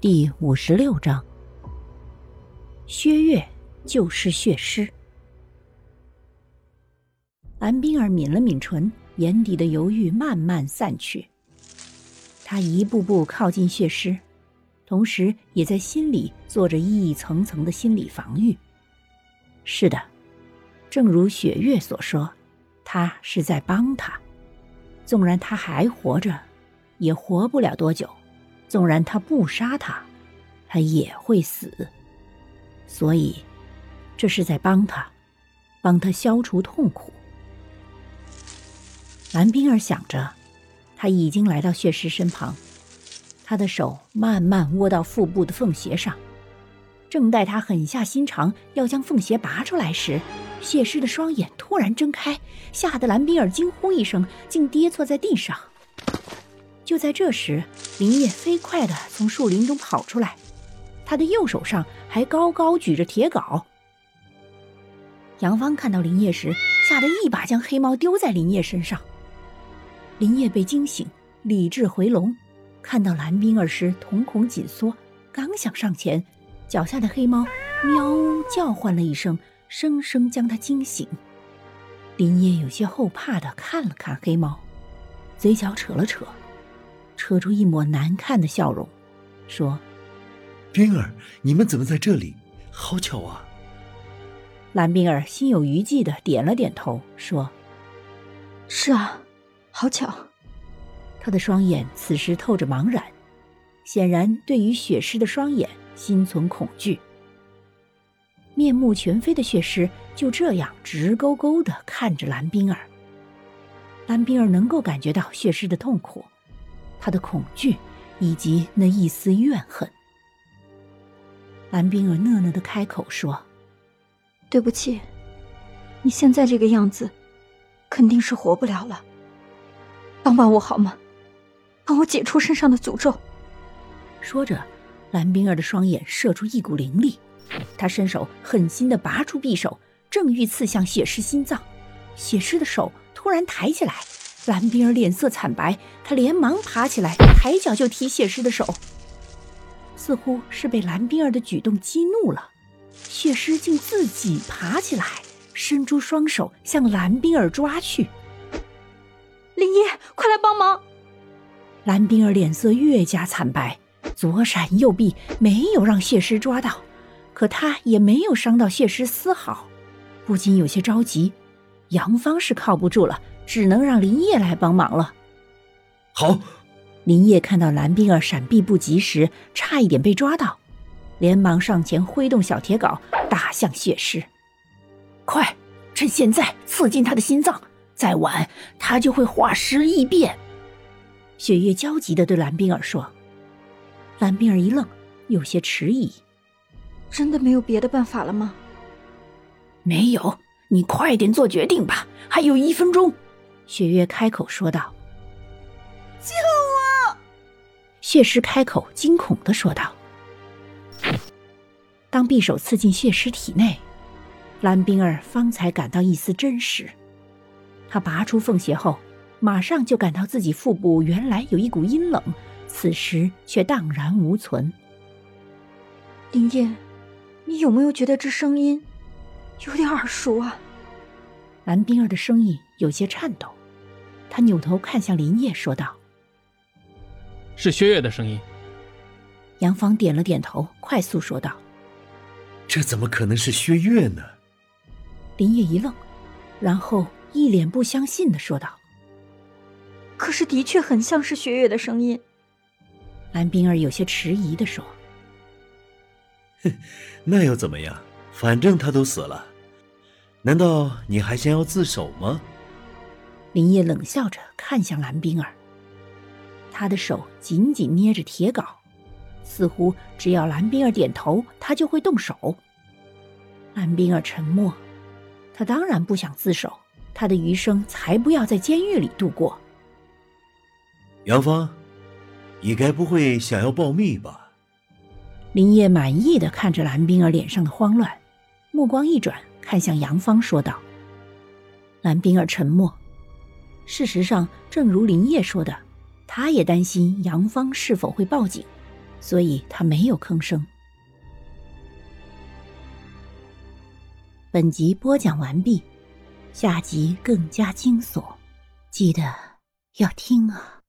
第五十六章，薛岳就是血尸。蓝冰儿抿了抿唇，眼底的犹豫慢慢散去。他一步步靠近血尸，同时也在心里做着一层层的心理防御。是的，正如雪月所说，他是在帮他。纵然他还活着，也活不了多久。纵然他不杀他，他也会死。所以，这是在帮他，帮他消除痛苦。蓝冰儿想着，他已经来到血尸身旁，他的手慢慢窝到腹部的缝隙上。正待他狠下心肠要将缝隙拔出来时，血尸的双眼突然睁开，吓得蓝冰儿惊呼一声，竟跌坐在地上。就在这时，林业飞快地从树林中跑出来，他的右手上还高高举着铁镐。杨芳看到林业时，吓得一把将黑猫丢在林业身上。林业被惊醒，理智回笼，看到蓝冰儿时瞳孔紧缩，刚想上前，脚下的黑猫喵叫唤了一声，生生将他惊醒。林业有些后怕地看了看黑猫，嘴角扯了扯。扯出一抹难看的笑容，说：“冰儿，你们怎么在这里？好巧啊！”蓝冰儿心有余悸的点了点头，说：“是啊，好巧。”他的双眼此时透着茫然，显然对于血尸的双眼心存恐惧。面目全非的血尸就这样直勾勾的看着蓝冰儿。蓝冰儿能够感觉到血尸的痛苦。他的恐惧，以及那一丝怨恨。蓝冰儿讷讷的开口说：“对不起，你现在这个样子，肯定是活不了了。帮帮我好吗？帮我解除身上的诅咒。”说着，蓝冰儿的双眼射出一股灵力，他伸手狠心的拔出匕首，正欲刺向血尸心脏，血尸的手突然抬起来。蓝冰儿脸色惨白，她连忙爬起来，抬脚就踢血尸的手。似乎是被蓝冰儿的举动激怒了，血尸竟自己爬起来，伸出双手向蓝冰儿抓去。林一，快来帮忙！蓝冰儿脸色越加惨白，左闪右避，没有让血尸抓到，可他也没有伤到血尸丝毫，不禁有些着急。杨芳是靠不住了。只能让林业来帮忙了。好，林业看到蓝冰儿闪避不及时，差一点被抓到，连忙上前挥动小铁镐打向血尸。快，趁现在刺进他的心脏，再晚他就会化尸异变。雪月焦急的对蓝冰儿说。蓝冰儿一愣，有些迟疑：“真的没有别的办法了吗？”没有，你快点做决定吧，还有一分钟。雪月开口说道：“救我！”血尸开口惊恐的说道。当匕首刺进血尸体内，蓝冰儿方才感到一丝真实。他拔出凤鞋后，马上就感到自己腹部原来有一股阴冷，此时却荡然无存。林叶，你有没有觉得这声音有点耳熟啊？蓝冰儿的声音有些颤抖。他扭头看向林叶，说道：“是薛岳的声音。”杨芳点了点头，快速说道：“这怎么可能是薛岳呢？”林叶一愣，然后一脸不相信的说道：“可是的确很像是薛岳的声音。”蓝冰儿有些迟疑的说：“哼，那又怎么样？反正他都死了，难道你还想要自首吗？”林业冷笑着看向蓝冰儿，他的手紧紧捏着铁镐，似乎只要蓝冰儿点头，他就会动手。蓝冰儿沉默，他当然不想自首，他的余生才不要在监狱里度过。杨芳，你该不会想要报密吧？林业满意的看着蓝冰儿脸上的慌乱，目光一转，看向杨芳说道。蓝冰儿沉默。事实上，正如林烨说的，他也担心杨芳是否会报警，所以他没有吭声。本集播讲完毕，下集更加惊悚，记得要听啊！